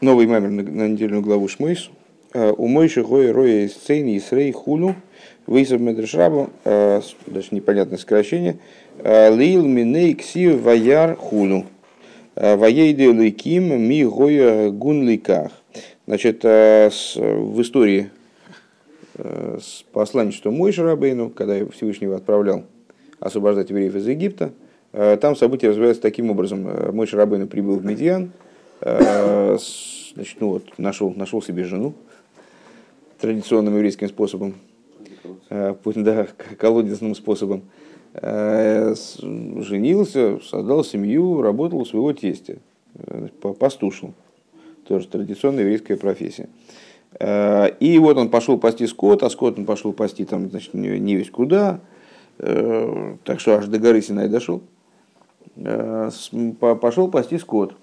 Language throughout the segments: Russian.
Новый мамер на, на недельную главу Шмойс. Э, у Мойши Гоя Роя из Цейни и Срей Хуну. Вейсов Медрешрабу. Э, даже непонятное сокращение. Э, Лил Миней Ксив Ваяр Хуну. Ваейды Лейким Ми Гоя Гун Лейках. Значит, в истории с посланничеством Мойши Рабейну, когда Всевышнего отправлял освобождать евреев из Египта, там события развиваются таким образом. Мой Шарабейну прибыл в Медиан, значит, ну вот, нашел, нашел себе жену традиционным еврейским способом, э, да, колодезным способом, э, женился, создал семью, работал у своего тестя, пастушил. Тоже традиционная еврейская профессия. И вот он пошел пасти скот, а скот он пошел пасти там, значит, не весь куда, так что аж до горы Синай дошел. Пошел пасти скот.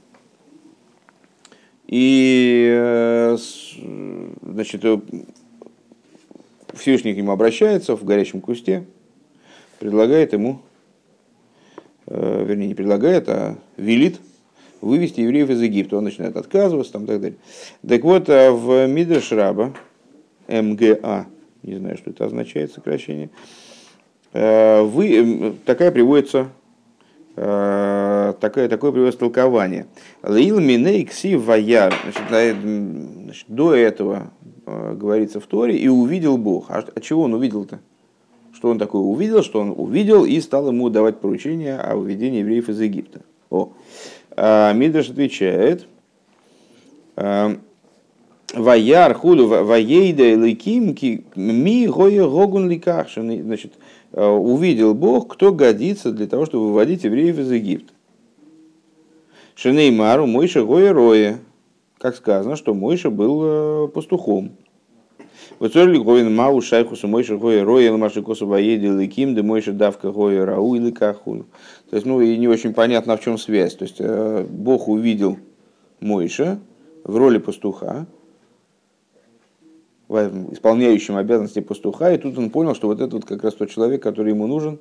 И э, значит, э, Всевышний к нему обращается в горячем кусте, предлагает ему, э, вернее, не предлагает, а велит вывести евреев из Египта. Он начинает отказываться там, так далее. Так вот, в Мидршраба, МГА, не знаю, что это означает сокращение, вы, такая приводится такое, такое приводится толкование. Лил миней кси ваяр. До этого э, говорится в Торе, и увидел Бог. А, а чего он увидел-то? Что он такое увидел? Что он увидел и стал ему давать поручение о выведении евреев из Египта. О. А, Мидраш отвечает, э, Ваяр худу ваейда ликим ми гоя гогун ликах. Значит, Э, увидел Бог, кто годится для того, чтобы выводить евреев из Египта. Шенеймару Мойша Гоя. Как сказано, что Мойша был э, пастухом. Вот ли Говин Мау Шайхусу Мойша Гоя Роя Ламаши Косу Ваеди Ликим, да Мойша Давка Гоя Рау или Кахун. То есть, ну, и не очень понятно, в чем связь. То есть, э, Бог увидел Мойша в роли пастуха, исполняющим обязанности пастуха, и тут он понял, что вот это вот как раз тот человек, который ему нужен,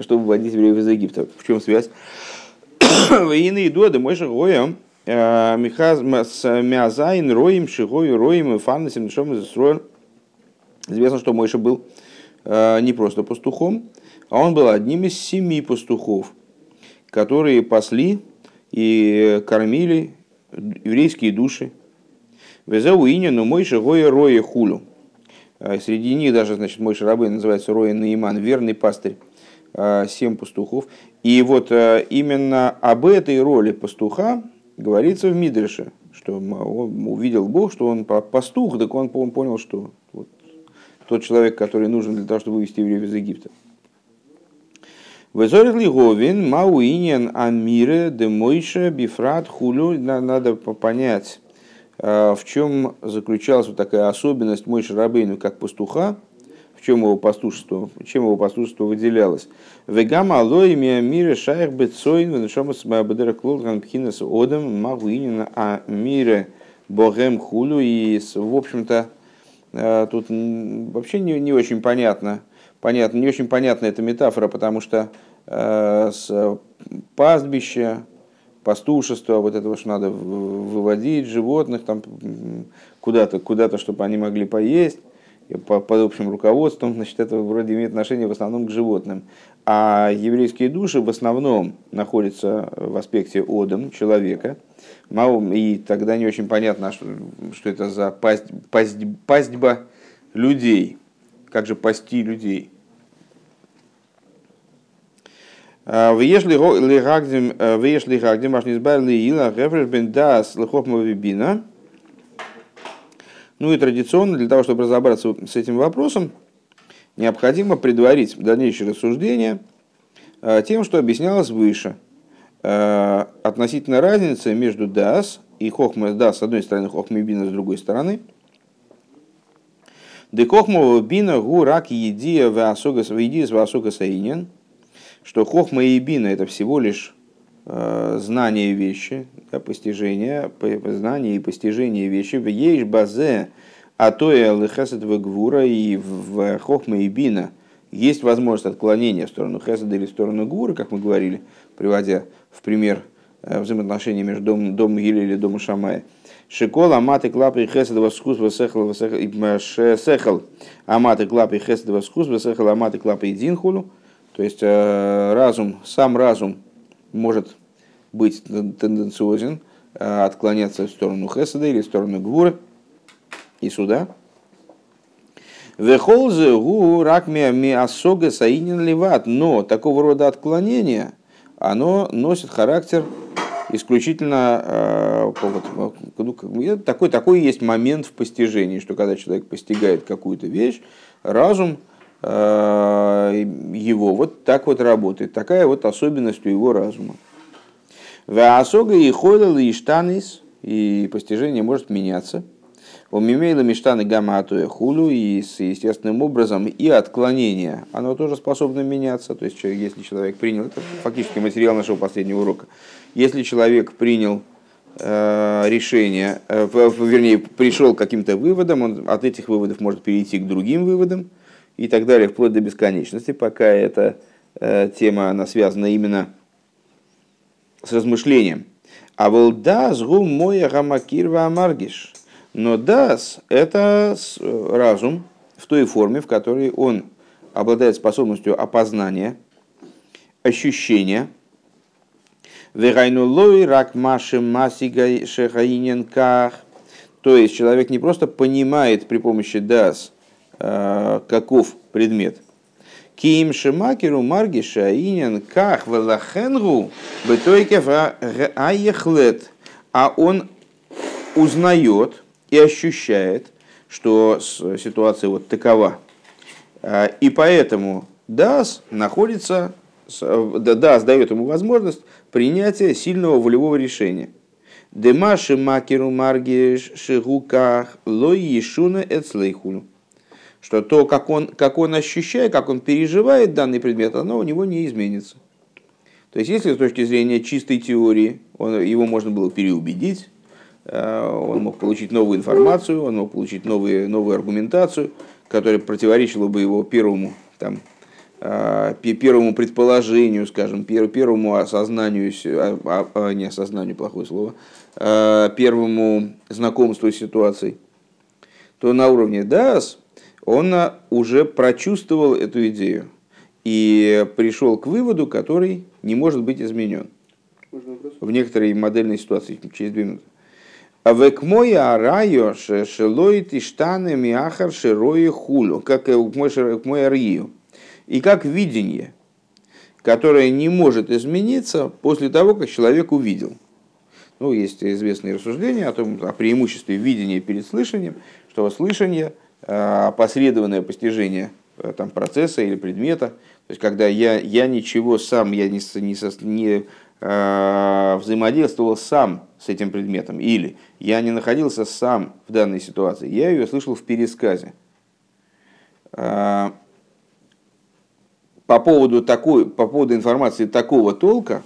чтобы вводить евреев из Египта. В чем связь? Воины доды мойша гоя э, михаз мязайн роем шигою роем и фаннасим шом из Известно, что Мойша был э, не просто пастухом, а он был одним из семи пастухов, которые пасли и кормили еврейские души. Везеу но мой гоя роя хулю. А, среди них даже, значит, мой рабы называется Роя Наиман, верный пастырь, семь пастухов. И вот а, именно об этой роли пастуха говорится в Мидреше, что он увидел Бог, что он пастух, так он понял, что вот тот человек, который нужен для того, чтобы вывести евреев из Египта. Везорит ли Говин, Мауинен, Амире, Демойше, Бифрат, Хулю. Надо понять, а, в чем заключалась вот такая особенность мой Шарабейну как пастуха, чем его пастушество, чем его пастушество выделялось. Вегама алои мире шайх бецоин венешомас бадера клолган пхинас одам магуинина а мире богем хулю. И, в общем-то, а, тут вообще не, не очень понятно, понятно, не очень понятна эта метафора, потому что э, с пастбища, пастушество, вот этого, что надо выводить животных там куда-то, куда-то, чтобы они могли поесть, под общим руководством, значит, это вроде имеет отношение в основном к животным. А еврейские души в основном находятся в аспекте одам, человека, и тогда не очень понятно, что, что это за пасть, пасть, пастьба людей, как же пасти людей. Вешли гагдим аж не избавили ила гефреш бен дас лехохма вибина. Ну и традиционно, для того, чтобы разобраться с этим вопросом, необходимо предварить дальнейшее рассуждение э, тем, что объяснялось выше. Э, относительно разницы между дас и хохма дас с одной стороны, хохма бина с другой стороны. Декохма бина гу рак едия в асогас саинен – что хохма и бина это всего лишь знание вещи, да, постижение, знание и постижение вещи. В ейш базе, а то и алыхасад гвура и в хохма и бина есть возможность отклонения в сторону хесада или в сторону гвура, как мы говорили, приводя в пример э, взаимоотношения между домом, домом Гиля или домом Шамая. Шикол аматы клапы хесед восхус весехал сехал аматы клапы хесед восхус весехал аматы клапы динхулу. То есть разум, сам разум может быть тенденциозен, отклоняться в сторону хеседа или в сторону гвуры и суда. Вехолзе гу ракмия ми асога саинин ливат. Но такого рода отклонение, оно носит характер исключительно э, ну, такой, такой есть момент в постижении, что когда человек постигает какую-то вещь, разум э, его вот так вот работает, такая вот особенность у его разума. Ваасога и холил и штанис, и постижение может меняться. У мимейла миштаны гаматуя хулю, и с естественным образом и отклонение, оно тоже способно меняться. То есть, если человек принял, это фактически материал нашего последнего урока, если человек принял э, решение, э, вернее, пришел к каким-то выводам, он от этих выводов может перейти к другим выводам и так далее, вплоть до бесконечности, пока эта э, тема, она связана именно с размышлением. А волдас гу моя гамакирва амаргиш. Но дас – это разум в той форме, в которой он обладает способностью опознания, ощущения. Вегайнулой рак маши масигай шехаиненках. То есть человек не просто понимает при помощи дас, э, каков предмет – Ким шемакеру маргиша инин ках велахенгу бетойке аехлет. А он узнает и ощущает, что ситуация вот такова. А, и поэтому Дас находится, Дас дает ему возможность принятия сильного волевого решения. Демаши макеру маргиш шигуках лой ешуна эцлейхулю что то, как он, как он ощущает, как он переживает данный предмет, оно у него не изменится. То есть, если с точки зрения чистой теории он, его можно было переубедить, э, он мог получить новую информацию, он мог получить новые, новую аргументацию, которая противоречила бы его первому, там, э, первому предположению, скажем, первому осознанию, а, а, не осознанию, плохое слово, э, первому знакомству с ситуацией, то на уровне DAS он уже прочувствовал эту идею и пришел к выводу, который не может быть изменен. В некоторой модельной ситуации, через две минуты. А век мой арайо шелоит иштаны миахар широи хулю, как мой арию. И как видение, которое не может измениться после того, как человек увидел. Ну, есть известные рассуждения о том, о преимуществе видения перед слышанием, что слышание – опосредованное постижение э, там, процесса или предмета. То есть, когда я, я ничего сам, я не, не, не э, взаимодействовал сам с этим предметом, или я не находился сам в данной ситуации, я ее слышал в пересказе. Э, по поводу, такой, по поводу информации такого толка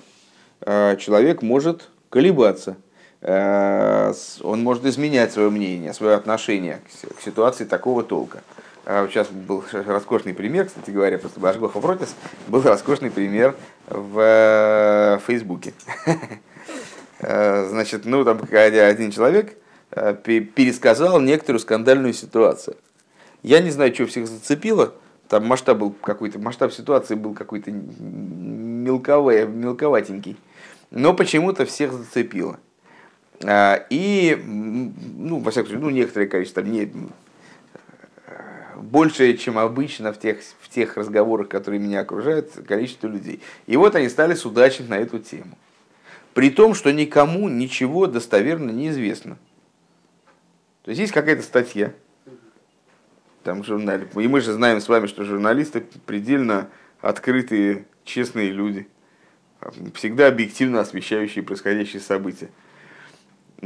э, человек может колебаться – Э, он может изменять свое мнение, свое отношение к ситуации такого толка. Сейчас а был роскошный пример, кстати говоря, просто Башгоха Протис, был роскошный пример в э, Фейсбуке. Э, значит, ну там один человек пересказал некоторую скандальную ситуацию. Я не знаю, что всех зацепило, там масштаб был какой-то, масштаб ситуации был какой-то мелковый, мелковатенький. Но почему-то всех зацепило. А, и, ну, во всяком случае, ну, некоторое количество, не, большее, чем обычно в тех, в тех разговорах, которые меня окружают, количество людей. И вот они стали судачить на эту тему. При том, что никому ничего достоверно не известно. То есть есть какая-то статья, там журнале. И мы же знаем с вами, что журналисты предельно открытые, честные люди, всегда объективно освещающие происходящие события.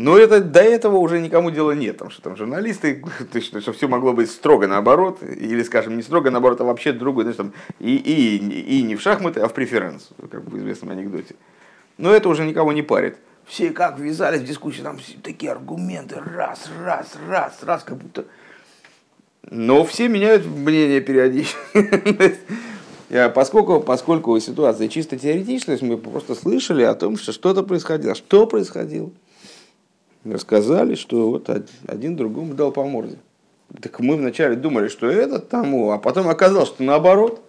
Но это, до этого уже никому дела нет, потому что там журналисты, то, что, что все могло быть строго наоборот, или, скажем, не строго наоборот, а вообще другое, знаешь, там, и, и, и не в шахматы, а в преферанс, как в известном анекдоте. Но это уже никого не парит. Все как ввязались в дискуссию, там такие аргументы, раз, раз, раз, раз, как будто... Но все меняют мнение периодически. Поскольку, поскольку ситуация чисто теоретическая, мы просто слышали о том, что что-то происходило. Что происходило? Рассказали, что вот один другому дал по морде. Так мы вначале думали, что этот тому, а потом оказалось, что наоборот.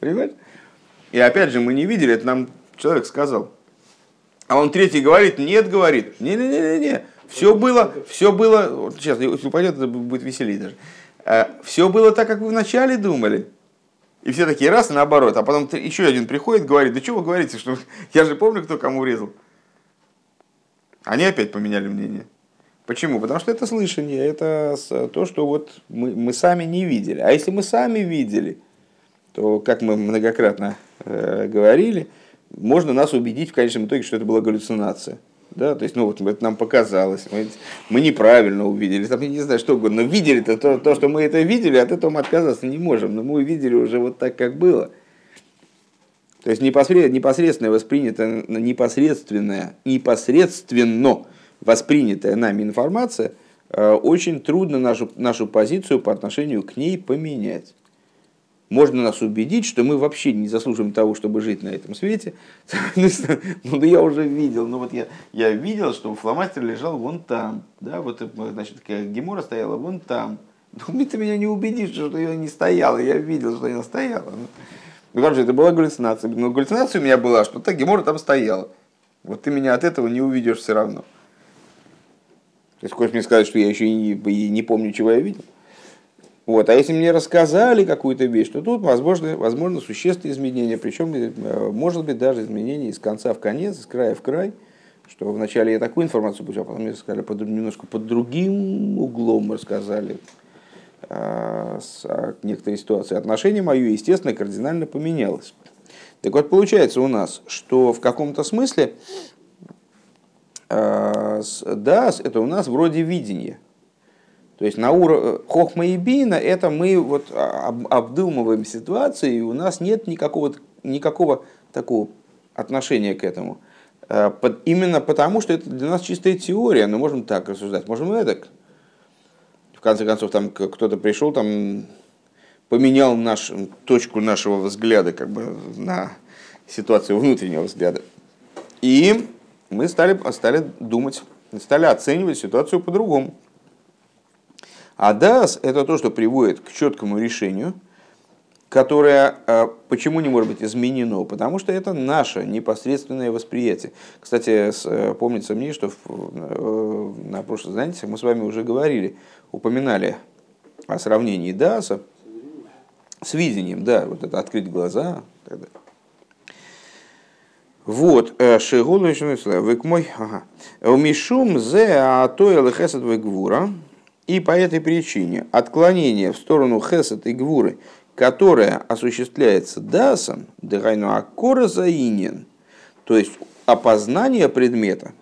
Понимаете? И опять же, мы не видели, это нам человек сказал. А он третий говорит, нет, говорит, не-не-не-не, все было, все было, вот сейчас, если упадет, это будет веселее даже. А, все было так, как вы вначале думали. И все такие раз наоборот. А потом еще один приходит, говорит, да что вы говорите, что я же помню, кто кому резал. Они опять поменяли мнение. Почему? Потому что это слышание, это то, что вот мы, мы сами не видели. А если мы сами видели, то, как мы многократно э, говорили, можно нас убедить в конечном итоге, что это была галлюцинация. Да, то есть, ну вот это нам показалось, мы, мы неправильно увидели, там, я не знаю, что угодно, но видели -то, то, то, что мы это видели, от этого мы отказаться не можем, но мы увидели уже вот так, как было. То есть непосредственно, непосредственно воспринятая, непосредственная, непосредственно воспринятая нами информация, э, очень трудно нашу, нашу позицию по отношению к ней поменять можно нас убедить, что мы вообще не заслуживаем того, чтобы жить на этом свете. Ну, да я уже видел, ну вот я, я видел, что фломастер лежал вон там, да, вот, значит, гемора стояла вон там. Ну, ты меня не убедишь, что ее не стояла, я видел, что она стояла. Ну, короче, это была галлюцинация. Но галлюцинация у меня была, что та гемора там стояла. Вот ты меня от этого не увидишь все равно. То есть, хочешь мне сказать, что я еще и не, и не помню, чего я видел? Вот. А если мне рассказали какую-то вещь, то тут возможно, возможно существенные изменения, причем э, может быть даже изменения из конца в конец, из края в край, что вначале я такую информацию получил, а потом мне сказали под, немножко под другим углом рассказали с, а, некоторой ситуации. Отношение мое, естественно, кардинально поменялось. Так вот, получается у нас, что в каком-то смысле а, да, это у нас вроде видения – то есть на уровне хохма и бина это мы вот обдумываем ситуацию, и у нас нет никакого, никакого такого отношения к этому. Э, именно потому, что это для нас чистая теория, но можем так рассуждать, можем и так. В конце концов, там кто-то пришел, там поменял наш, точку нашего взгляда как бы, на ситуацию внутреннего взгляда. И мы стали, стали думать, стали оценивать ситуацию по-другому. А дас – это то, что приводит к четкому решению, которое э, почему не может быть изменено? Потому что это наше непосредственное восприятие. Кстати, э, помнится мне, что э, на прошлом занятии мы с вами уже говорили, упоминали о сравнении даса с видением, да, вот это открыть глаза. Вот, еще вы мой, ага. Умишум зе а то элехесет гвура. И по этой причине отклонение в сторону хесед и гвуры, которое осуществляется дасом, дыхайну аккора заинен, то есть опознание предмета,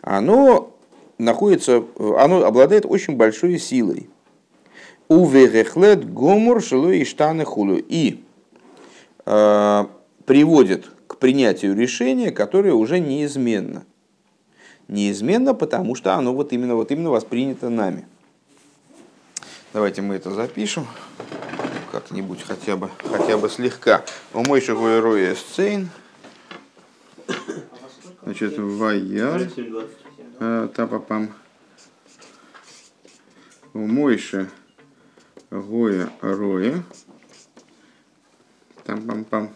оно находится, оно обладает очень большой силой. Уверехлет гомур шелу и штаны хулу. И э, приводит к принятию решения, которое уже неизменно. Неизменно, потому что оно вот именно, вот именно воспринято нами. Давайте мы это запишем как-нибудь хотя бы, хотя бы слегка. У мой шагой роя сцейн. Значит, ваяр. А, тапапам. У Мойши Гоя Роя. Там пам пам.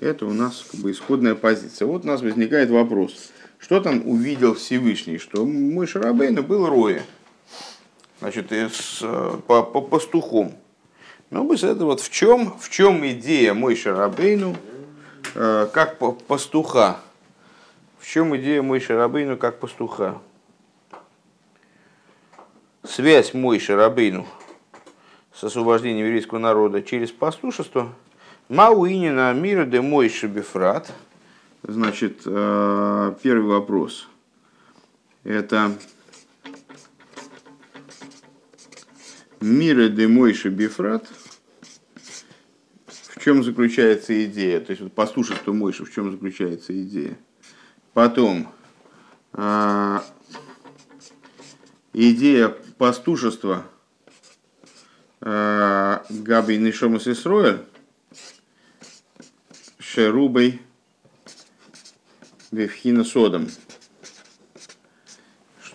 Это у нас как бы исходная позиция. Вот у нас возникает вопрос. Что там увидел Всевышний? Что мой Шарабейна был Роя значит, с, по, по пастухом. Ну, бы это вот в чем, в чем идея мой Шарабейну э, как пастуха? В чем идея мой Шарабейну как пастуха? Связь мой Шарабейну с освобождением еврейского народа через пастушество. Мауинина мира де мой шабифрат. Значит, э, первый вопрос. Это Мира де Мойши Бифрат. В чем заключается идея? То есть вот пастушество Мойши, в чем заключается идея? Потом а, идея пастушества а, Габи Нишомас Исроэль Шерубой Вевхина Содом.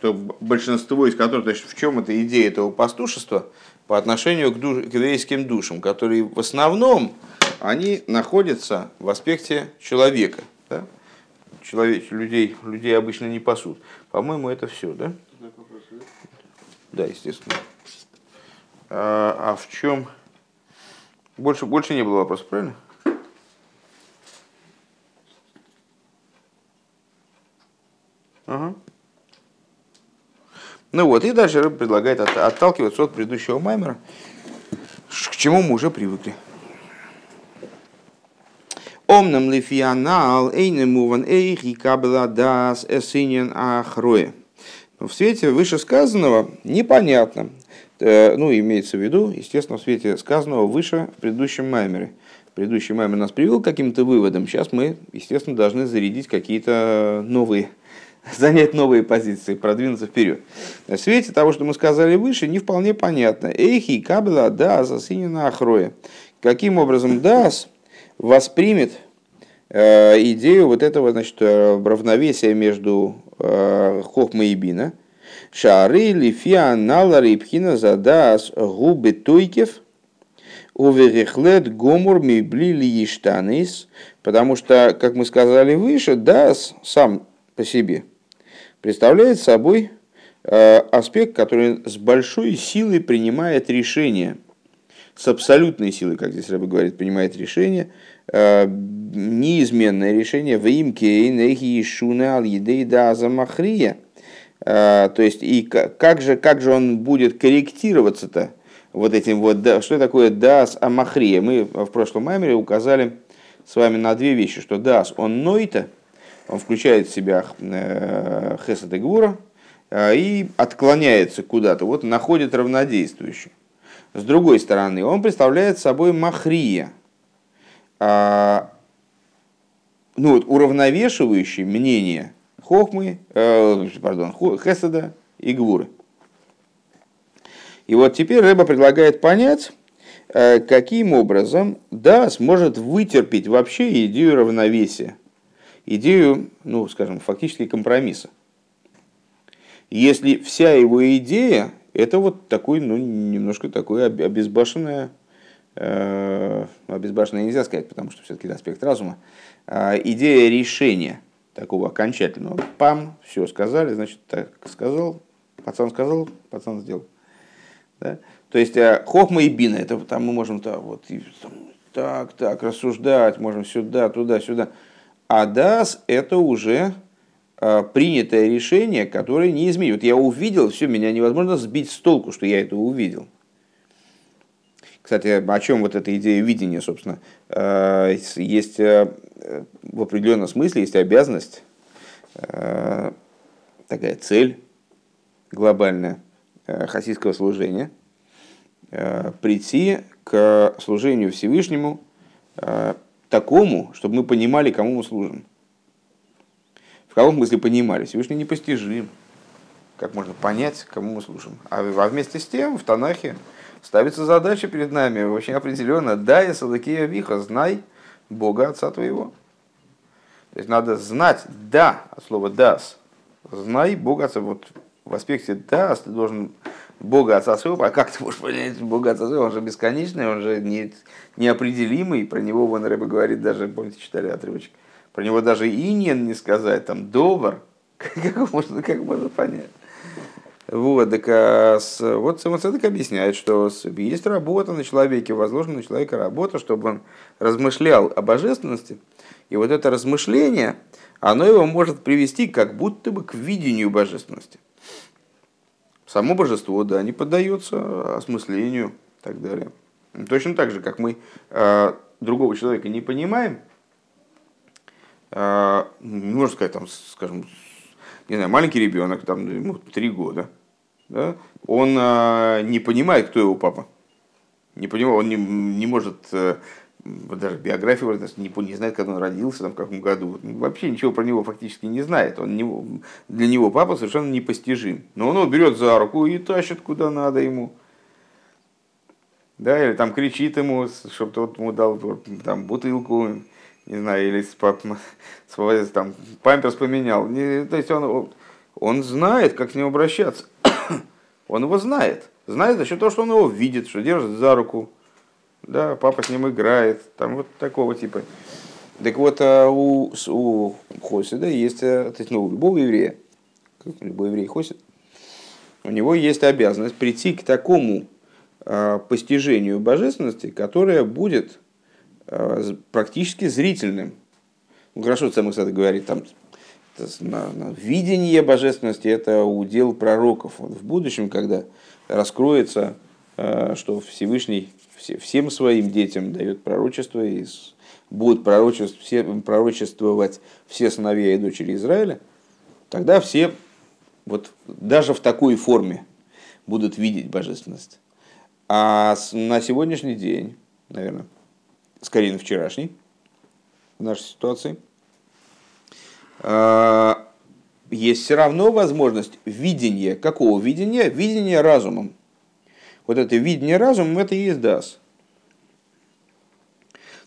Что большинство из которых, то есть в чем эта идея этого пастушества по отношению к, душ, к еврейским душам, которые в основном они находятся в аспекте человека. Да? Человек, людей, людей обычно не пасут. По-моему, это все, да? Да, естественно. А, а в чем? Больше, больше не было вопросов, правильно? Ага. Ну вот, и дальше Рэб предлагает от, отталкиваться от предыдущего маймера, к чему мы уже привыкли. Омнам лифианал эйнемуван эйхи кабла дас эсинен ахроя. В свете вышесказанного непонятно, э, ну, имеется в виду, естественно, в свете сказанного выше в предыдущем маймере. Предыдущий маймер нас привел к каким-то выводам. Сейчас мы, естественно, должны зарядить какие-то новые занять новые позиции, продвинуться вперед. В свете того, что мы сказали выше, не вполне понятно. Эйхи кабела да засинена ахроя. Каким образом Дас воспримет э, идею вот этого значит, э, равновесия между э, Хохма и Бина. Шары лифиа нала рипхина задас губы тойкев уверехлет гомур мибли ли потому что, как мы сказали выше, Дас сам по себе – представляет собой э, аспект, который с большой силой принимает решение, с абсолютной силой, как здесь Рэбе говорит, принимает решение, э, неизменное решение в имке замахрия. То есть, и как же, как же он будет корректироваться-то вот этим вот, что такое дас амахрия? Мы в прошлом маймере указали с вами на две вещи, что дас, он нойта, он включает в себя э, хесед и гвура э, и отклоняется куда-то, вот находит равнодействующий. С другой стороны, он представляет собой махрия, а, ну вот, уравновешивающий мнение хохмы, э, пардон, хеседа и гвуры. И вот теперь Рэба предлагает понять, э, каким образом да сможет вытерпеть вообще идею равновесия идею, ну, скажем, фактически компромисса. Если вся его идея это вот такой, ну, немножко такой обезбашенная, э, обезбашенная нельзя сказать, потому что все-таки это аспект разума, э, идея решения такого окончательного. Пам, все сказали, значит, так сказал, пацан сказал, пацан сделал. Да? То есть э, хохма и бина, это там мы можем так, вот, и, так, так, рассуждать, можем сюда, туда, сюда. А дас – это уже а, принятое решение, которое не изменит. Я увидел, все, меня невозможно сбить с толку, что я это увидел. Кстати, о чем вот эта идея видения, собственно, а, есть а, в определенном смысле есть обязанность, такая цель глобальная хасидского служения, прийти к служению Всевышнему такому, чтобы мы понимали, кому мы служим. В каком смысле понимали? Всевышний непостижим. Как можно понять, кому мы служим? А, а вместе с тем в Танахе ставится задача перед нами очень определенно. Дай Садакия Виха, знай Бога Отца твоего. То есть надо знать да, от слова дас. Знай Бога Отца. Вот в аспекте дас ты должен Бога Отца Своего, а как ты можешь понять Бога Отца Своего? Он же бесконечный, он же не, неопределимый. Про него вон Рэба говорит даже, помните, читали отрывочек, про него даже иньен не сказать, там, добр. Как можно, как можно понять? Вот, так, а с, вот Самоцедек объясняет, что есть работа на человеке, возложена на человека работа, чтобы он размышлял о божественности. И вот это размышление, оно его может привести как будто бы к видению божественности. Само божество, да, не поддается осмыслению и так далее. Точно так же, как мы э, другого человека не понимаем, э, можно сказать, там, скажем, не знаю, маленький ребенок, там, ему три года, да, он э, не понимает, кто его папа. Не понимает, он не, не может э, даже биографию не, не знает, когда он родился, там, в каком году. Вообще ничего про него фактически не знает. Он не, для него папа совершенно непостижим. Но он его берет за руку и тащит куда надо ему. Да, или там кричит ему, чтобы тот ему дал там, бутылку, не знаю, или там, памперс поменял. Не, то есть он, он знает, как к нему обращаться. он его знает. Знает за счет того, что он его видит, что держит за руку. Да, папа с ним играет. Там вот такого типа. Так вот, а у, у Хосида есть, э, то есть, ну, у любого еврея, любой еврей Хосид, у него есть обязанность прийти к такому э, постижению божественности, которое будет э, практически зрительным. Ну, хорошо, сам кстати, говорит, там, на, на видение божественности это удел пророков. Вот в будущем, когда раскроется, э, что Всевышний все, всем своим детям дает пророчество и будут пророчеств, все, пророчествовать все сыновья и дочери Израиля, тогда все вот даже в такой форме будут видеть божественность. А на сегодняшний день, наверное, скорее на вчерашний, в нашей ситуации, а, есть все равно возможность видения. Какого видения? Видения разумом. Вот это видение разумом, это и есть дас.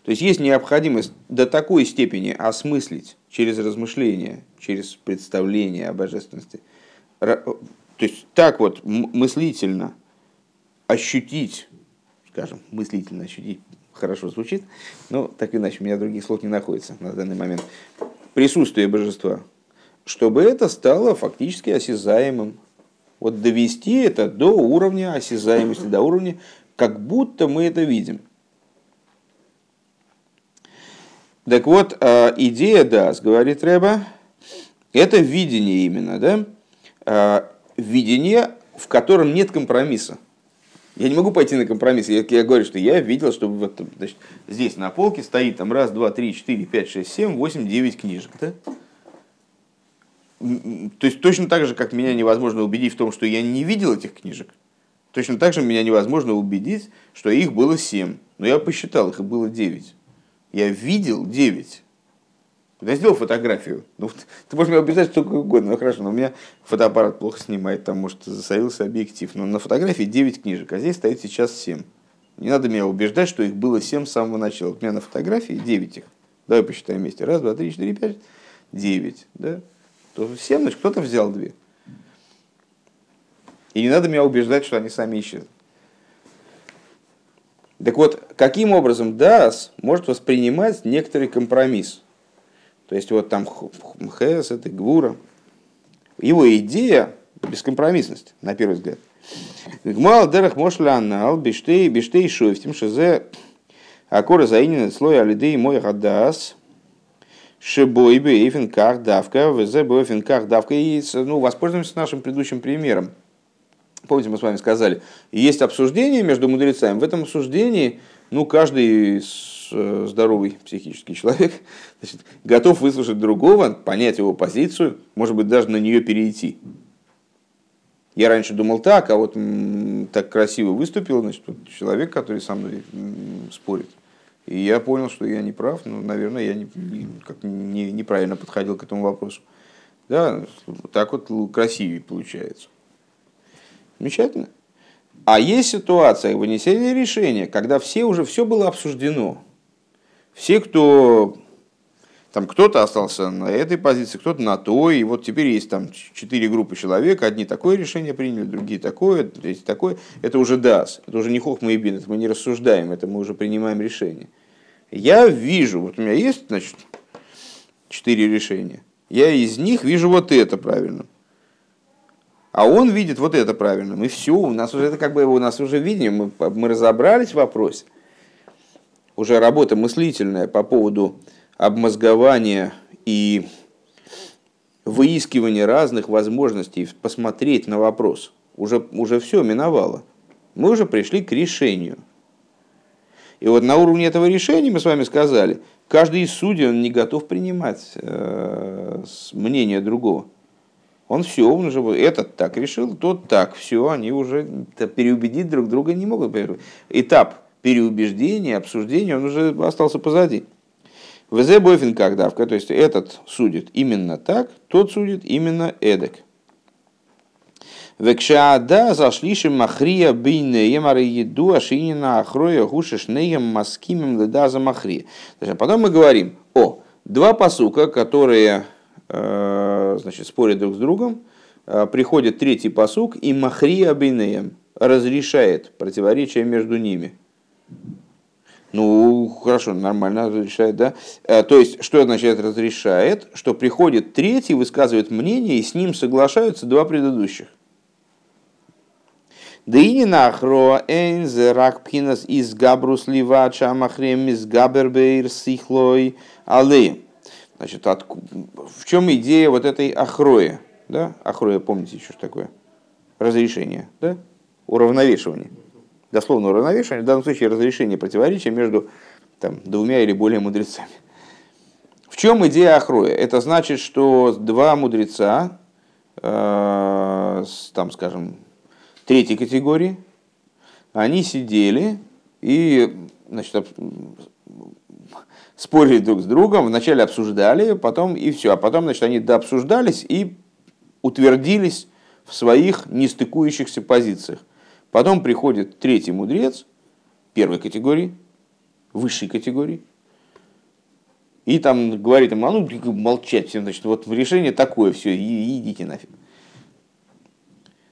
То есть есть необходимость до такой степени осмыслить через размышления, через представление о божественности. То есть так вот мыслительно ощутить, скажем, мыслительно ощутить, хорошо звучит, но так иначе у меня других слов не находится на данный момент, присутствие божества, чтобы это стало фактически осязаемым. Вот довести это до уровня осязаемости, до уровня, как будто мы это видим – Так вот, а, идея ДАС, говорит Рэба, это видение именно, да? А, видение, в котором нет компромисса. Я не могу пойти на компромисс. Я, я говорю, что я видел, что вот, значит, здесь на полке стоит там раз, два, три, четыре, пять, шесть, семь, восемь, девять книжек. Да? То есть точно так же, как меня невозможно убедить в том, что я не видел этих книжек, точно так же меня невозможно убедить, что их было семь. Но я посчитал, их было девять я видел 9. Я сделал фотографию. Ну, ты можешь меня убеждать сколько угодно, ну хорошо, но у меня фотоаппарат плохо снимает, там, может, засорился объектив. Но на фотографии 9 книжек, а здесь стоит сейчас 7. Не надо меня убеждать, что их было 7 с самого начала. У меня на фотографии 9 их. Давай посчитаем вместе. Раз, два, три, четыре, пять, девять. Да? То 7, значит, кто-то взял 2. И не надо меня убеждать, что они сами исчезли. Так вот, каким образом ДАС может воспринимать некоторый компромисс? То есть, вот там Хес, это Гвура. Его идея – бескомпромиссность, на первый взгляд. Гмал дерах мошлянал биштей биштей шофтим шезе акора заинен слой алидей мой гадас шебой бейфен ках давка везе бейфен ках давка. И ну, воспользуемся нашим предыдущим примером – Помните, мы с вами сказали, есть обсуждение между мудрецами. В этом обсуждении ну, каждый э, здоровый психический человек значит, готов выслушать другого, понять его позицию, может быть, даже на нее перейти. Я раньше думал так, а вот так красиво выступил значит, человек, который со мной спорит. И я понял, что я не прав, ну, наверное, я не, как не, неправильно подходил к этому вопросу. Да, так вот красивее получается. Замечательно. А есть ситуация вынесения решения, когда все уже все было обсуждено. Все, кто там кто-то остался на этой позиции, кто-то на той, и вот теперь есть там четыре группы человек, одни такое решение приняли, другие такое, третьи такое. Это уже дас, это уже не хохма и бин, это мы не рассуждаем, это мы уже принимаем решение. Я вижу, вот у меня есть, значит, четыре решения, я из них вижу вот это правильно а он видит вот это правильно. И все, у нас уже это как бы у нас уже видим, мы, мы разобрались в вопросе. Уже работа мыслительная по поводу обмозгования и выискивания разных возможностей посмотреть на вопрос. Уже, уже все миновало. Мы уже пришли к решению. И вот на уровне этого решения мы с вами сказали, каждый из судей он не готов принимать э, мнение другого. Он все, он уже этот так решил, тот так, все, они уже переубедить друг друга не могут. Этап переубеждения, обсуждения, он уже остался позади. ВЗ Бойфин как давка, то есть этот судит именно так, тот судит именно эдак. Векшаада зашлишим махрия бейнеем ары еду ашинина ахроя гушиш неем маскимем ледаза махрия. Потом мы говорим о два посука, которые Э, значит, спорят друг с другом, э, приходит третий посук и махри абинеем разрешает противоречие между ними. Ну, хорошо, нормально разрешает, да? Э, то есть, что означает разрешает? Что приходит третий, высказывает мнение, и с ним соглашаются два предыдущих. Да и не нахро энзе рак пхинас из габрус ливача махрем из габербейр сихлой алеем. Значит, от, в чем идея вот этой ахроя? Да? Ахроя, помните еще что такое? Разрешение, да? Уравновешивание. Дословно уравновешивание, в данном случае разрешение противоречия между там, двумя или более мудрецами. В чем идея Ахроя? Это значит, что два мудреца, э, там, скажем, третьей категории, они сидели и значит, спорили друг с другом, вначале обсуждали, потом и все. А потом, значит, они дообсуждались и утвердились в своих нестыкующихся позициях. Потом приходит третий мудрец первой категории, высшей категории, и там говорит им, а ну молчать всем, значит, вот решение такое, все, и, идите нафиг.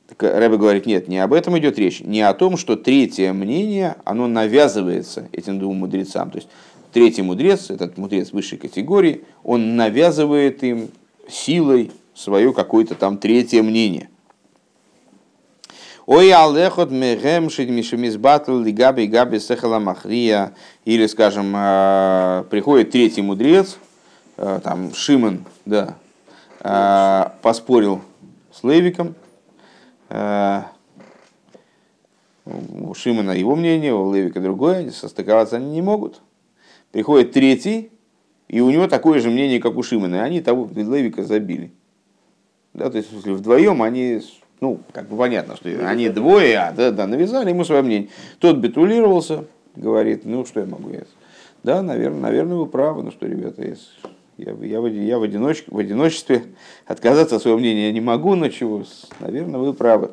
Так Рэбе говорит, нет, не об этом идет речь, не о том, что третье мнение, оно навязывается этим двум мудрецам. То есть третий мудрец, этот мудрец высшей категории, он навязывает им силой свое какое-то там третье мнение. Ой, алехот мегем шидмишемис батл лигаби габи сехала махрия. Или, скажем, а, приходит третий мудрец, а, там Шимон, да, а, поспорил с Левиком. У Шимона его мнение, у Левика другое, состыковаться они не могут. Приходит третий, и у него такое же мнение, как у Шимона, и они того Левика забили. Да, то есть вдвоем они, ну, как бы понятно, что они двое, а, да, да, навязали ему свое мнение. Тот битулировался, говорит, ну, что я могу, я, да, наверное, наверное, вы правы, ну что, ребята, я, я, я, я в, одиночке, в одиночестве отказаться от своего мнения я не могу, но чего, наверное, вы правы.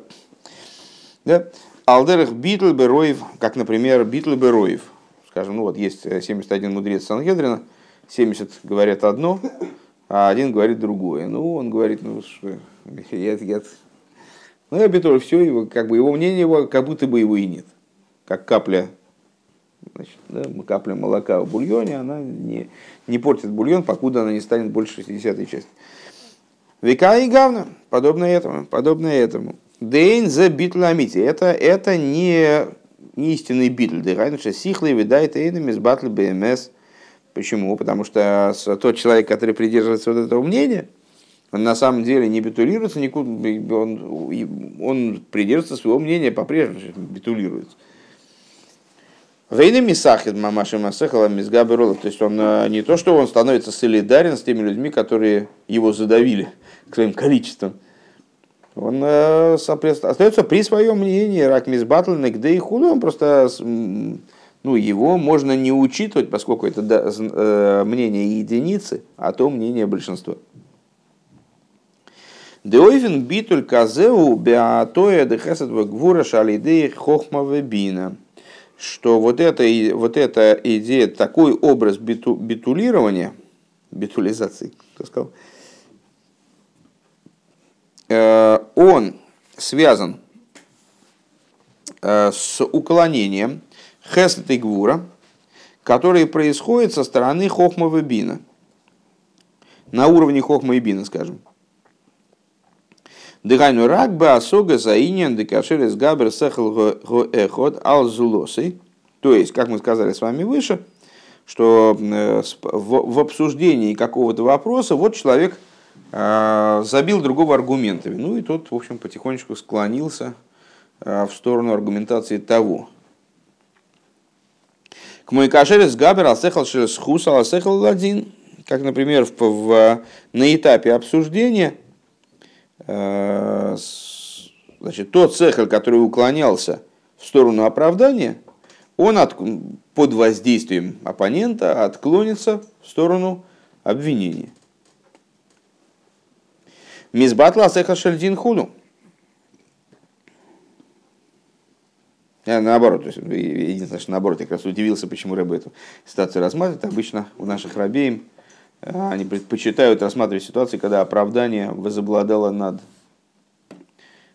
Да? Алдерах Битлбероев, как, например, Битлбероев, скажем, ну вот есть 71 э, мудрец Сангедрина, 70 говорят одно, а один говорит другое. Ну, он говорит, ну, что, я, я, ну, я Бетор, все, его, как бы его мнение, его, как будто бы его и нет. Как капля, значит, да, капля молока в бульоне, она не, не портит бульон, покуда она не станет больше 60 части. Века и гавна, подобно этому, подобно этому. Дейн за битламити. Это, это не не истинный битль. Дыхайнуша сихлый видает эйнами с батл БМС. Почему? Потому что тот человек, который придерживается вот этого мнения, на самом деле не битулируется никуда, он, он придерживается своего мнения по-прежнему, битулируется. Вейна Мисахид Мамаши Масехала Мизгаберола. То есть он э, не то, что он становится солидарен с теми людьми, которые его задавили своим количеством, он э, остается при своем мнении, рак мисбатл, негде и худу, он просто, ну, его можно не учитывать, поскольку это э, мнение единицы, а то мнение большинства. Деойвен битуль казеу беатоя дехесет гвура шалидеи хохма вебина. Что вот эта, вот эта идея, такой образ биту, битулирования, битулизации, кто сказал, Э, он связан э, с уклонением хесет и гвура, которые происходят со стороны хохма и бина. На уровне хохма и бина, скажем. Дыхайну рак бы осога заинен декашер из габер сехал эхот ал зулосы. То есть, как мы сказали с вами выше, что э, в обсуждении какого-то вопроса вот человек – а, забил другого аргументами. Ну и тот, в общем, потихонечку склонился а, в сторону аргументации того. К мой кашерес габер асехал шерес хус асехал ладин. Как, например, в, в, на этапе обсуждения значит, тот цехаль, который уклонялся в сторону оправдания, он от, под воздействием оппонента отклонится в сторону обвинения. Мизбатла асеха шельдин хуну. Я наоборот, то есть, единственное, что наоборот, я как раз удивился, почему рыбы эту ситуацию рассматривают. Обычно у наших рабеем э, они предпочитают рассматривать ситуации, когда оправдание возобладало над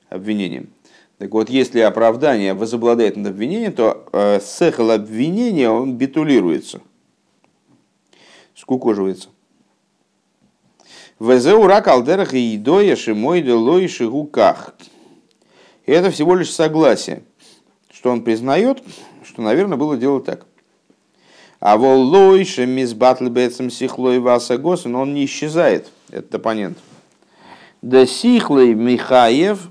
обвинением. Так вот, если оправдание возобладает над обвинением, то э, сехал обвинения, он битулируется, скукоживается. Везеу рак алдерах и идоя шимой делой шигуках. И это всего лишь согласие, что он признает, что, наверное, было дело так. А воллой шемис батл бецем сихлой васа но он не исчезает, этот оппонент. Да сихлой Михаев,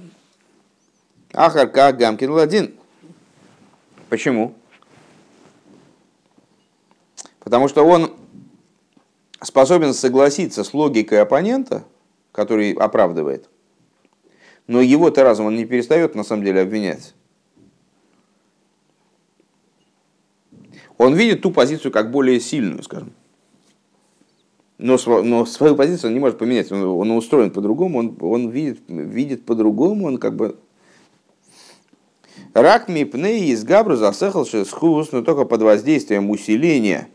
ахарка Гамкин Ладин. Почему? Потому что он способен согласиться с логикой оппонента, который оправдывает, но его-то разум он не перестает на самом деле обвинять. Он видит ту позицию как более сильную, скажем. Но, но свою позицию он не может поменять. Он, он устроен по-другому, он, он видит, видит по-другому, он как бы... Рак мипней из габру засехал шесхус, но только под воздействием усиления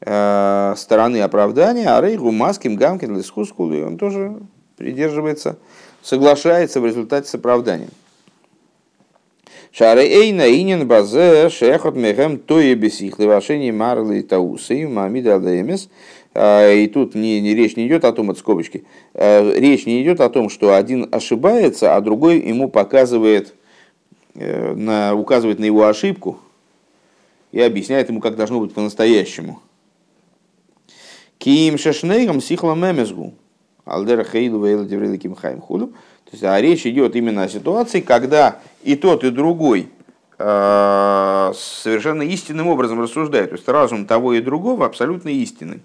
э, стороны оправдания, а рейгу маским гамкин лискускулы, он тоже придерживается, соглашается в результате с оправданием. Шары эйна инин базе шехот мехем тое бесих левашени марлы таусы мамида адемес. А, и тут не, не, речь не идет о том, это скобочки, э, речь не идет о том, что один ошибается, а другой ему показывает, э, на, указывает на его ошибку и объясняет ему, как должно быть по-настоящему. Ким шешнейгам сихла мемезгу. Алдера хейлу вейла деврейла ким хайм худу. Есть, а речь идет именно о ситуации, когда и тот, и другой э, совершенно истинным образом рассуждают. То есть разум того и другого абсолютно истинный.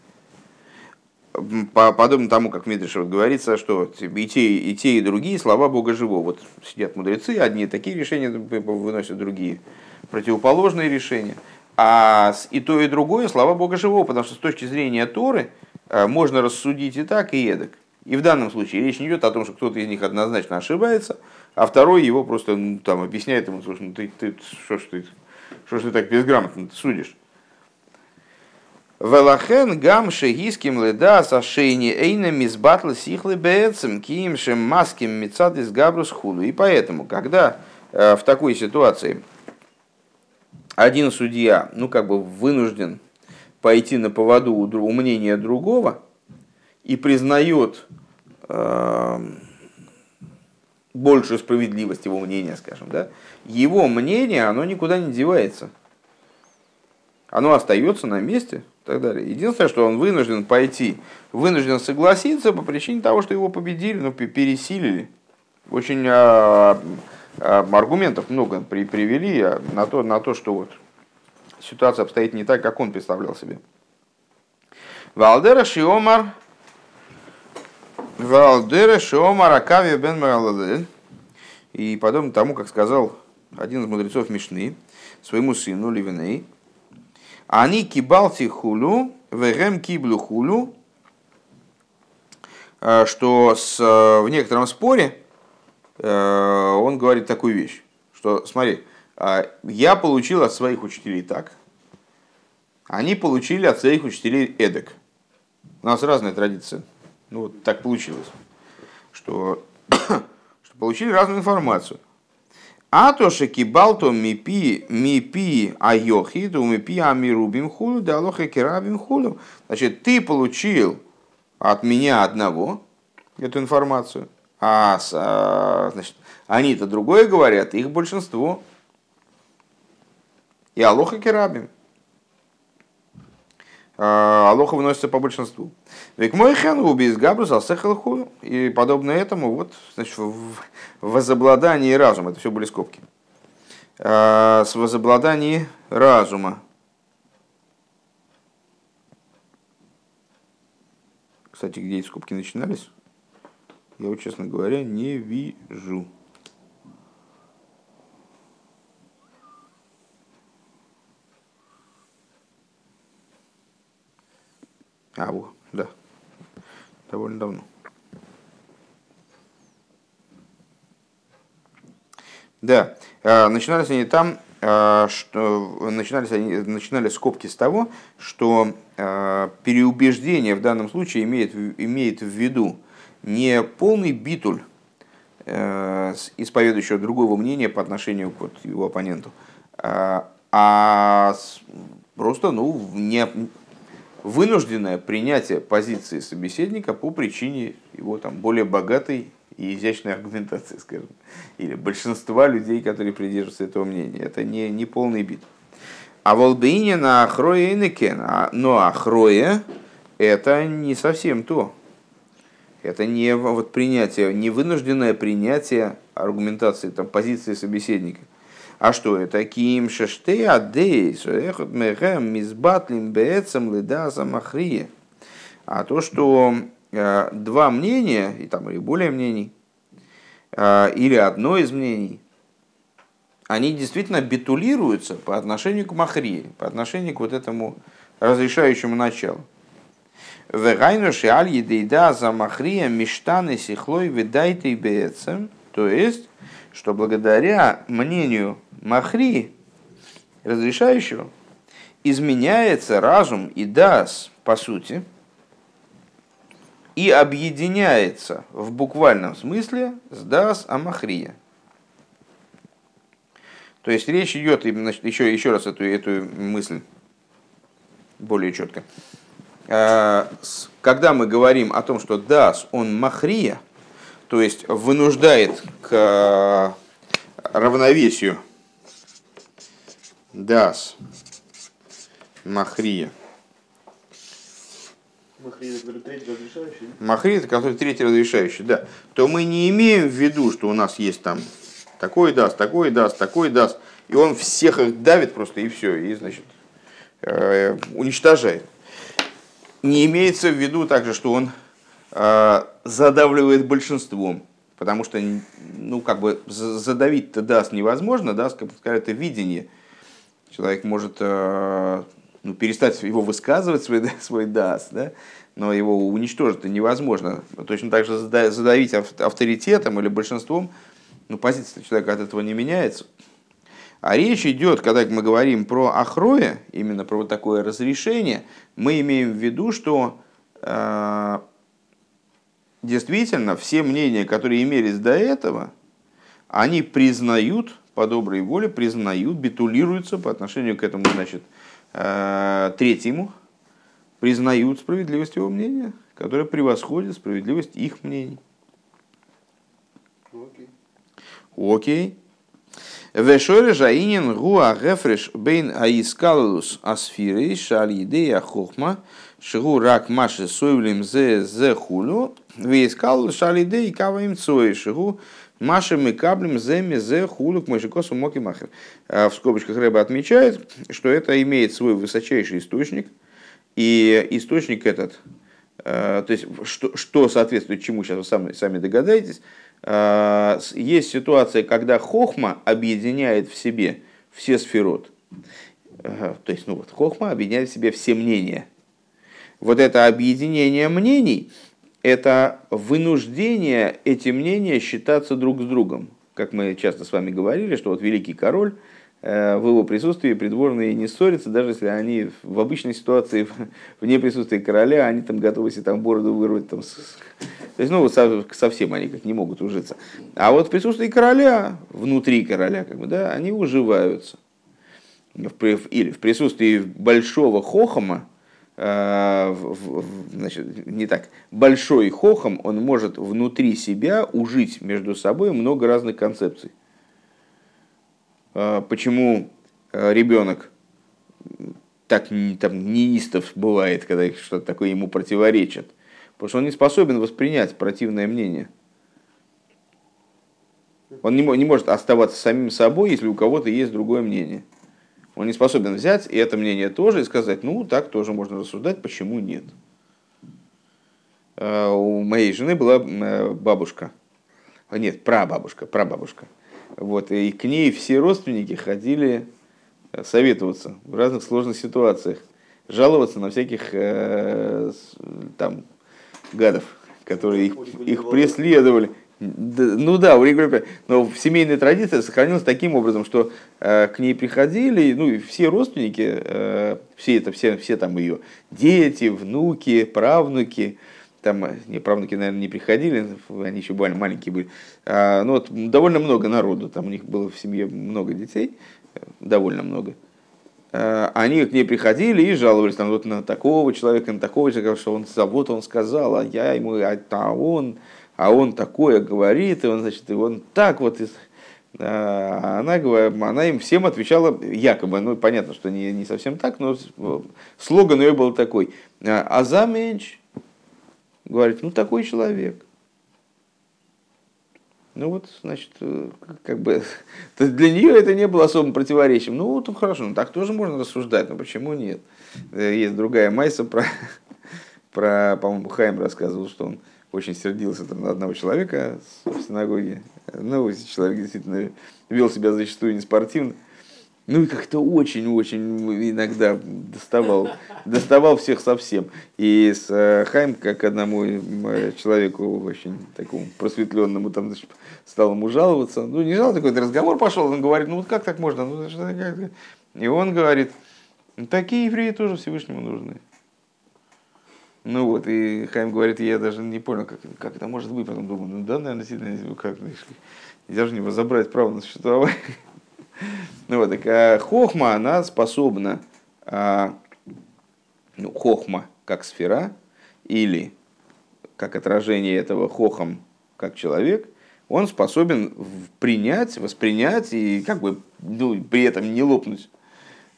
Подобно тому, как Мидришев говорится, что и те, и те, и другие слова Бога живого. Вот сидят мудрецы, одни такие решения выносят, другие противоположные решения. А и то, и другое слова Бога живого, потому что с точки зрения Торы э, можно рассудить и так, и эдак. И в данном случае речь не идет о том, что кто-то из них однозначно ошибается, а второй его просто ну, там, объясняет ему, слушай, ну ты, ты, что ж ты, что ж ты так безграмотно судишь. Велахен гам шегиским леда сашейни эйна мизбатла сихлы бецем киим маским мецад из габрус худу. И поэтому, когда э, в такой ситуации один судья, ну, как бы вынужден пойти на поводу у мнения другого и признает э, большую справедливость его мнения, скажем, да, его мнение, оно никуда не девается. Оно остается на месте и так далее. Единственное, что он вынужден пойти, вынужден согласиться по причине того, что его победили, ну, пересилили. Очень э, Э, аргументов много при, привели на то, на то, что вот ситуация обстоит не так, как он представлял себе. Валдера Шиомар Валдера Шиомар Акави бен и подобно тому, как сказал один из мудрецов Мишны своему сыну Ливеней, они кибалти хулю, вегем киблю хулю, э, что с, э, в некотором споре Э, он говорит такую вещь, что смотри, я получил от своих учителей так, они получили от своих учителей эдак. У нас разная традиция. Ну вот так получилось, что, что получили разную информацию. А то шекибалто мипи мипи айохи, то мипи амирубим хулу, да алоха керабим хулу. Значит, ты получил от меня одного эту информацию, а, а значит, они-то другое говорят, их большинство. И Алоха Керабим. А, Алоха выносится по большинству. Век мой хэн убис габрус асехалху. И подобно этому, вот, значит, в возобладании разума, это все были скобки. А, с возобладанием разума. Кстати, где эти скобки начинались? Я честно говоря, не вижу. А, вот, да. Довольно давно. Да, а, начинались они там, а, что начинались, они, начинали скобки с того, что а, переубеждение в данном случае имеет, имеет в виду не полный битуль э, исповедующего другого мнения по отношению к вот его оппоненту. А просто ну, не, вынужденное принятие позиции собеседника по причине его там, более богатой и изящной аргументации, скажем, или большинства людей, которые придерживаются этого мнения. Это не, не полный бит. А волбейне на ахрое и некен. А, но ахрое это не совсем то. Это не вот принятие, не вынужденное принятие аргументации, там, позиции собеседника. А что это? Ким шеште адей, суэхот мехем мизбатлим беэцем ледаса махрия. А то, что э, два мнения, и там или более мнений, э, или одно из мнений, они действительно битулируются по отношению к махрии, по отношению к вот этому разрешающему началу. Вегайнуши аль едейда за махрия миштаны сихлой видайте бецем. То есть, что благодаря мнению Махри, разрешающего, изменяется разум и дас, по сути, и объединяется в буквальном смысле с дас амахрия. То есть речь идет, значит, еще, еще раз эту, эту мысль более четко. А, когда мы говорим о том, что дас, он махрия, то есть вынуждает к а, равновесию Дас. Махрия. Махрия, это третий разрешающий? Махрия, это который третий разрешающий, да. То мы не имеем в виду, что у нас есть там такой даст, такой даст, такой даст, и он всех их давит просто, и все, и, значит, э, уничтожает. Не имеется в виду также, что он э, задавливает большинством, потому что, ну, как бы, задавить-то даст невозможно, даст, как сказать, это видение – человек может э, ну, перестать его высказывать, свой, свой дас, да? но его уничтожить невозможно. Точно так же задавить авторитетом или большинством, ну, позиция человека от этого не меняется. А речь идет, когда мы говорим про ахроя, именно про вот такое разрешение, мы имеем в виду, что э, действительно все мнения, которые имелись до этого, они признают по доброй воле признают, битулируются по отношению к этому, значит, э, третьему, признают справедливость его мнения, которое превосходит справедливость их мнений. Окей. Вешоре жаинин гуа гефреш бейн аискалус асфирей шалидея хохма шгу рак маши сойлем зе зе хулю вейскалус шалидей каваим цой шгу Маша мы каблем земи зе хулук мышикосу моки махер. В скобочках Рэба отмечает, что это имеет свой высочайший источник, и источник этот, э, то есть что, что соответствует чему, сейчас вы сами, сами догадаетесь, э, есть ситуация, когда хохма объединяет в себе все сферот. То есть, ну вот, хохма объединяет в себе все мнения. Вот это объединение мнений – это вынуждение эти мнения считаться друг с другом. Как мы часто с вами говорили, что вот великий король, э, в его присутствии придворные не ссорятся, даже если они в обычной ситуации, вне присутствия короля, они там готовы себе там бороду вырвать. Там, то есть, ну, совсем они как не могут ужиться. А вот в присутствии короля, внутри короля, как бы, да, они уживаются. Или в присутствии большого хохома, значит, не так, большой хохом, он может внутри себя ужить между собой много разных концепций. Э, почему э, ребенок так там, неистов бывает, когда что-то такое ему противоречит? Потому что он не способен воспринять противное мнение. Он не, не может оставаться самим собой, если у кого-то есть другое мнение. Он не способен взять и это мнение тоже и сказать, ну, так тоже можно рассуждать, почему нет. А, у моей жены была э, бабушка. А, нет, прабабушка, прабабушка. Вот, и к ней все родственники ходили э, советоваться в разных сложных ситуациях, жаловаться на всяких э, там гадов, которые их, их преследовали. Ну да, у Ригоря, но в семейной традиции сохранилась таким образом, что э, к ней приходили, ну и все родственники, э, все это, все, все там ее дети, внуки, правнуки, там не, правнуки, наверное, не приходили, они еще буквально маленькие были. А, ну вот довольно много народу, там у них было в семье много детей, довольно много. А, они к ней приходили и жаловались там, вот на такого человека, на такого человека, что он, вот он сказал, а я ему, а, а он, а он такое говорит, и он, значит, и он так вот, а она, она им всем отвечала якобы, ну понятно, что не, не совсем так, но слоган ее был такой, а за меньше говорит, ну такой человек. Ну вот, значит, э, как бы для нее это не было особым противоречием. Ну, вот хорошо, ну так тоже можно рассуждать, но почему нет? Э, есть другая майса про, про по-моему, Хайм рассказывал, что он очень сердился там, на одного человека в синагоге. Ну, человек действительно вел себя зачастую неспортивно. Ну и как-то очень-очень иногда доставал, доставал всех совсем. И с э, Хайм, как одному э, человеку очень такому просветленному, там значит, стал ему жаловаться. Ну не жаловаться, такой разговор пошел, он говорит, ну вот как так можно? Ну? И он говорит, «Ну, такие евреи тоже Всевышнему нужны. Ну вот, и Хайм говорит, я даже не понял, как, как это может быть. Потом думаю, ну да, наверное, действительно, как, знаешь, нельзя же не забрать право на существование. Ну вот, так а хохма, она способна, а, ну, хохма как сфера, или как отражение этого хохом как человек, он способен принять, воспринять и как бы ну, при этом не лопнуть,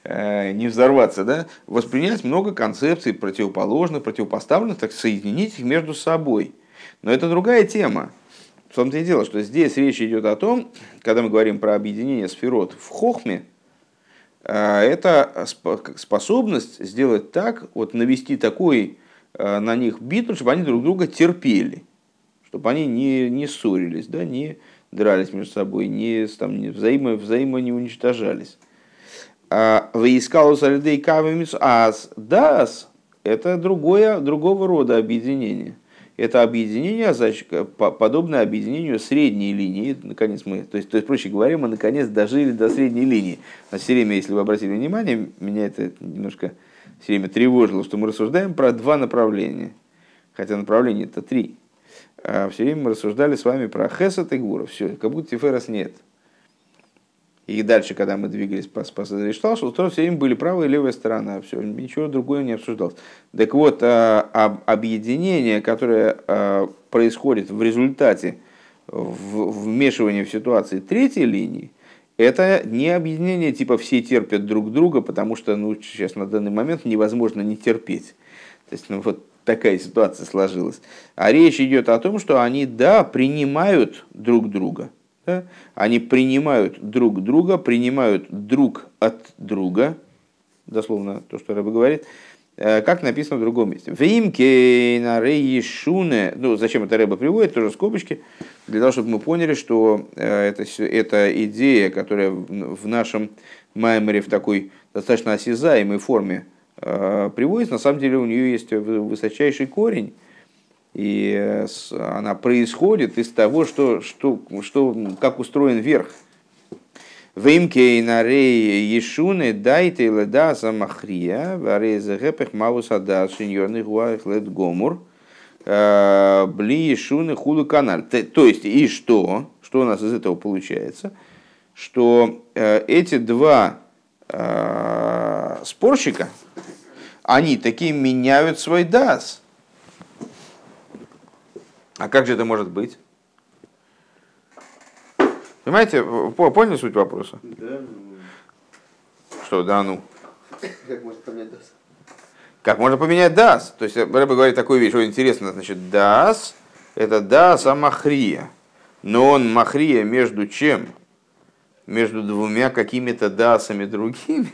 не взорваться, да, воспринять много концепций противоположных, противопоставленных, так соединить их между собой. Но это другая тема. В том-то и дело, что здесь речь идет о том, когда мы говорим про объединение сферот в хохме, э, это способность сделать так, вот навести такой э, на них битву, чтобы они друг друга терпели, чтобы они не, не ссорились, да, не дрались между собой, не, там, не взаимо, взаимо не уничтожались. А Выискалус альдей кавимис ас дас – это другое, другого рода объединение это объединение, подобное объединению средней линии. Наконец мы, то есть, то есть, проще говоря, мы наконец дожили до средней линии. На все время, если вы обратили внимание, меня это немножко все время тревожило, что мы рассуждаем про два направления. Хотя направлений это три. А все время мы рассуждали с вами про Хесат и Гура. Все, как будто Тиферас нет. И дальше, когда мы двигались по что тоже все время были правая и левая сторона, все, ничего другое не обсуждалось. Так вот, а, объединение, которое а, происходит в результате вмешивания в ситуации третьей линии, это не объединение типа все терпят друг друга, потому что ну, сейчас на данный момент невозможно не терпеть. То есть ну, вот такая ситуация сложилась. А речь идет о том, что они, да, принимают друг друга – да? Они принимают друг друга, принимают друг от друга, дословно то, что Рэба говорит, э, как написано в другом месте. Вимке на рейшуне, ну зачем это Рэба приводит, тоже скобочки, для того, чтобы мы поняли, что э, это, это идея, которая в нашем маймере в такой достаточно осязаемой форме э, приводится, на самом деле у нее есть высочайший корень, и э, она происходит из того, что, что, что, как устроен верх. Вимке на рей ешуны дайте леда замахрия, варей загепех маус адас шиньорный гуах лед гомур, э, бли ешуны худу канал. То есть, и что? Что у нас из этого получается? Что э, эти два спорщика, они такие меняют свой дас – как же это может быть? Понимаете, поняли суть вопроса? Да. Что, да, ну? Как можно поменять дас? Как можно поменять дас? То есть, Рэба говорит такую вещь, что интересно, значит, дас – это дас амахрия. Но он махрия между чем? Между двумя какими-то дасами другими.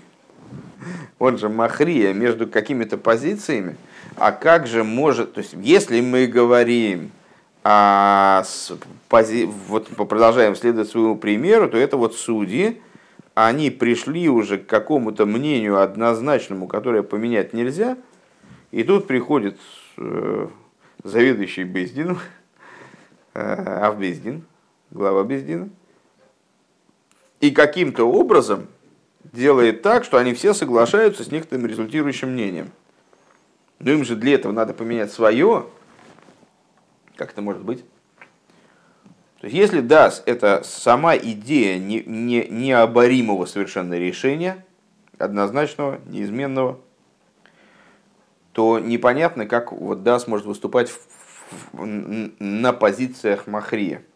Он же махрия между какими-то позициями. А как же может, то есть, если мы говорим, а с пози... вот продолжаем следовать своему примеру, то это вот судьи, они пришли уже к какому-то мнению однозначному, которое поменять нельзя, и тут приходит э, заведующий Бездин, э, Авбездин, глава Бездина, и каким-то образом делает так, что они все соглашаются с некоторым результирующим мнением. Но им же для этого надо поменять свое, Как это может быть? То есть, если DAS – это сама идея не, не, необоримого совершенно решения, однозначного, неизменного, то непонятно, как вот DAS может выступать в, в, на позициях Махрия –